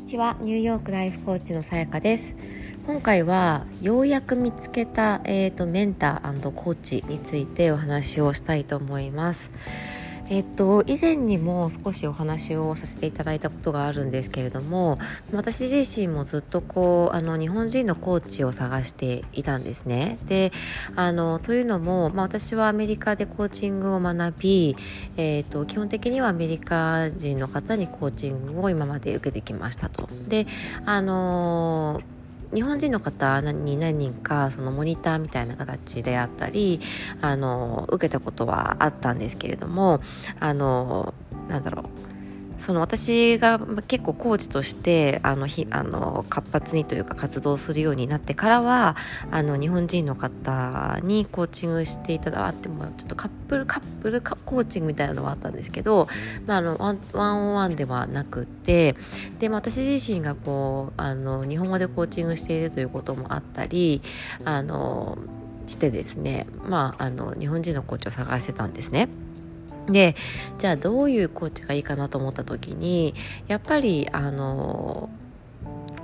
にちは。ニューヨークライフコーチのさやかです。今回はようやく見つけた、えーと、メンターコーチについてお話をしたいと思います。えっと、以前にも少しお話をさせていただいたことがあるんですけれども私自身もずっとこうあの日本人のコーチを探していたんですね。であのというのも、まあ、私はアメリカでコーチングを学び、えーと、基本的にはアメリカ人の方にコーチングを今まで受けてきましたと。であの日本人の方に何人かそのモニターみたいな形であったりあの受けたことはあったんですけれどもあのなんだろう。その私が結構コーチとしてあのひあの活発にというか活動するようになってからはあの日本人の方にコーチングしていただいてもちょっとカップルカップルコーチングみたいなのはあったんですけど、まあ、あのワンワンオンワンではなくてで、まあ、私自身がこうあの日本語でコーチングしているということもあったりあのしてですね、まあ、あの日本人のコーチを探してたんですね。でじゃあどういうコーチがいいかなと思った時にやっぱりあの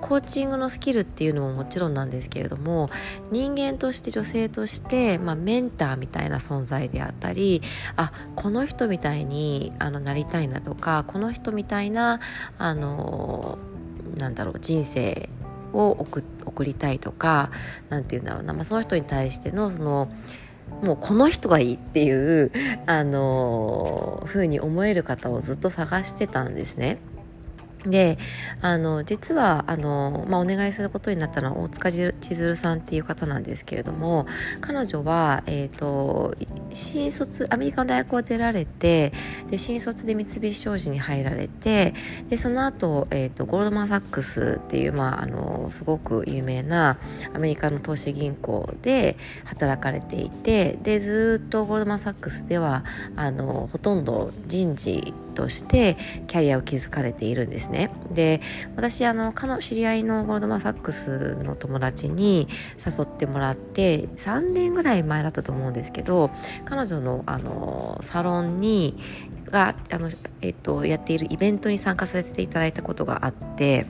コーチングのスキルっていうのももちろんなんですけれども人間として女性として、まあ、メンターみたいな存在であったりあこの人みたいにあのなりたいなとかこの人みたいなあのなんだろう人生を送送りたいとか何て言うんだろうな、まあ、その人に対してのそのもうこの人がいいっていうあのふうに思える方をずっと探してたんですね。であの実はあの、まあ、お願いすることになったのは大塚千鶴さんっていう方なんですけれども彼女は、えーと、新卒アメリカの大学を出られてで新卒で三菱商事に入られてでその後、えーと、ゴールドマン・サックスっていう、まあ、あのすごく有名なアメリカの投資銀行で働かれていてでずっとゴールドマン・サックスではあのほとんど人事としてキャリアを築かれているんですね。で私あの彼の知り合いのゴールドマン・サックスの友達に誘ってもらって3年ぐらい前だったと思うんですけど彼女のあのサロンにがあの、えっと、やっているイベントに参加させていただいたことがあって。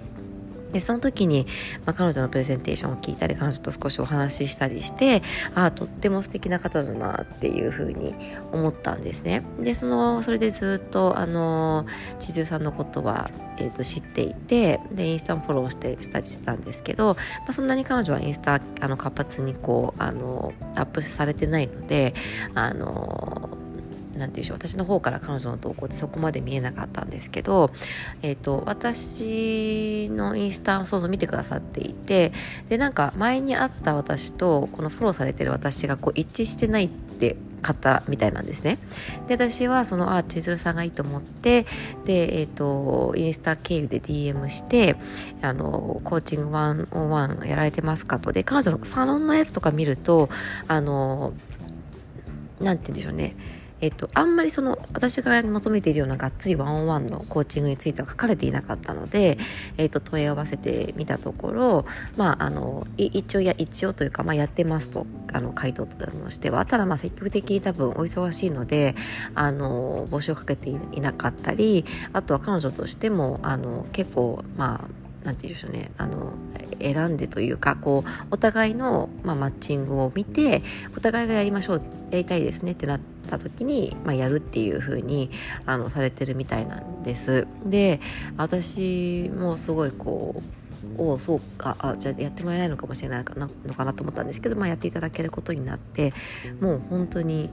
でその時に、まあ、彼女のプレゼンテーションを聞いたり彼女と少しお話ししたりしてああとっても素敵な方だなっていうふうに思ったんですね。でそのそれでずっとあの千鶴さんのことは、えーと、知っていてでインスタもフォローしてしたりしてたんですけど、まあ、そんなに彼女はインスタあの活発にこうあのアップされてないのであの何て言うでしょう私の方から彼女の投稿ってそこまで見えなかったんですけど、えーと、私のインスタをそうそう見てくださっていてでなんか前に会った私とこのフォローされてる私がこう一致してないって方みたいなんですね。で私はそのあ千鶴さんがいいと思ってで、えーと、インスタ経由で DM してあのコーチング101やられてますかとで彼女のサロンのやつとか見るとあのなんて言うんでしょうねえっと、あんまりその私が求めているようながっつりワンオンワンのコーチングについては書かれていなかったので、えっと、問い合わせてみたところ、まあ、あの一応や一応というか、まあ、やってますとあの回答としてはただまあ積極的に多分お忙しいのであの募集をかけていなかったりあとは彼女としてもあの結構まあ何て言うんでしょうねあの選んでというかこうお互いの、まあ、マッチングを見てお互いがやりましょうやりたいですねってなった時に、まあ、やるっていう風にあにされてるみたいなんです。で私もすごいこうおそうかあじゃあやってもらえないのかもしれないのかなと思ったんですけど、まあ、やっていただけることになってもう本当に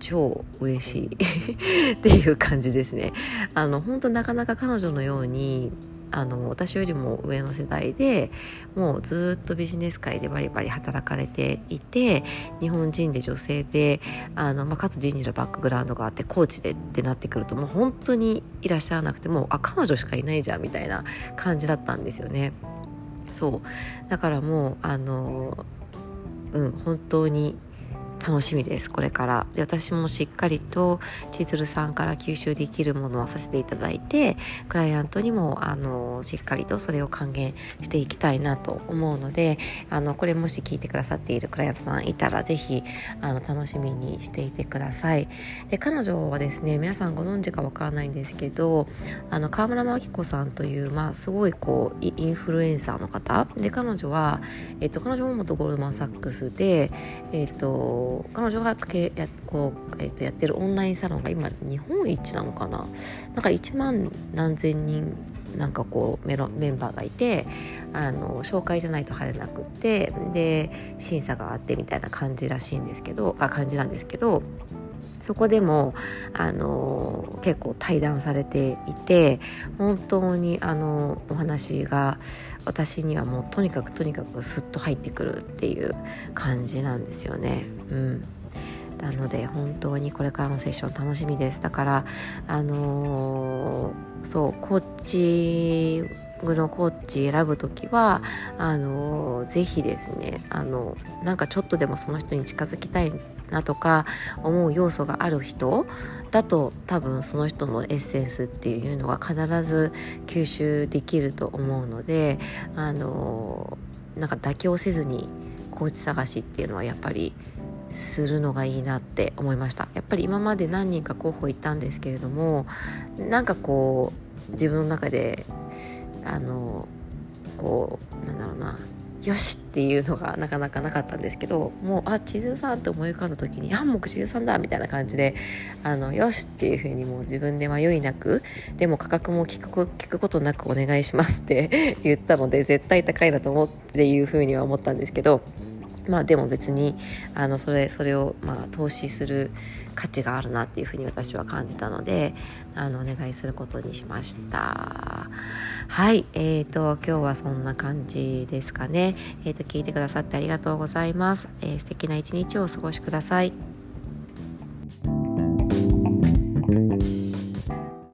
超嬉しい っていう感じですね。あの本当なかなか彼女のようにあの私よりも上の世代でもうずっとビジネス界でバリバリ働かれていて日本人で女性であの、まあ、かつ人事のバックグラウンドがあってコーチでってなってくるともう本当にいらっしゃらなくてもうあ彼女しかいないじゃんみたいな感じだったんですよね。そうだからもうあのうん本当に楽しみですこれから。で私もしっかりと千鶴さんから吸収できるものをさせていただいてクライアントにもあのしっかりとそれを還元していきたいなと思うのであのこれもし聞いてくださっているクライアントさんいたら是非あの楽しみにしていてください。で彼女はですね皆さんご存知かわからないんですけどあの川村真紀子さんという、まあ、すごいこうインフルエンサーの方。で彼女は、えっと、彼女も元ゴールドマン・サックスで、えっと、彼女がけやこう、えっと、やってるオンラインサロンが今日本一なのかな？なんか1万何千人なんかこうメロメンバーがいてあの紹介じゃないと入れなくてで審査があってみたいな感じらしいんですけどあ感じなんですけどそこでもあの結構対談されていて本当にあのお話が私にはもうとにかくとにかくスッと入ってくるっていう感じなんですよね。うんなので本当にこれからのセッション楽しみですだからあのー、そうコーチグのコーチ選ぶ時はあのぜひですねあのなんかちょっとでもその人に近づきたいなとか思う要素がある人だと多分その人のエッセンスっていうのは必ず吸収できると思うのであのなんか妥協せずにコーチ探しっていうのはやっぱりするのがいいなって思いました。やっぱり今まで何人か候補いたんですけれどもなんかこう自分の中であのこうなんだろうな。よしっていうのがなかなかなかったんですけどもうあ千鶴さんって思い浮かんだ時にあもう千鶴さんだみたいな感じであのよしっていうふうにもう自分で迷いなくでも価格も聞く聞くことなくお願いしますって 言ったので絶対高いなと思っていうふうには思ったんですけどまあでも別にあのそれそれをまあ投資する価値があるなっていうふうに私は感じたのであのお願いすることにしました。はいえーと今日はそんな感じですかね。えーと聞いてくださってありがとうございます、えー、素敵な一日をお過ごしください。